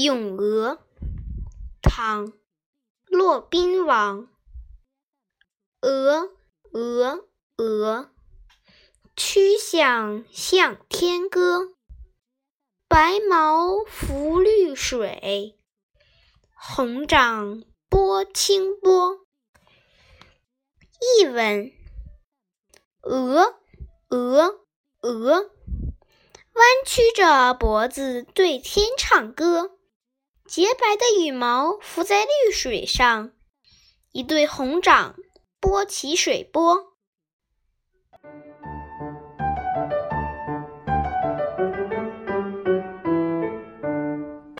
咏鹅，唐·骆宾王。鹅，鹅，鹅，曲项向天歌。白毛浮绿水，红掌拨清波。译文：鹅，鹅，鹅。弯曲着脖子对天唱歌，洁白的羽毛浮在绿水上一对红掌拨起水波。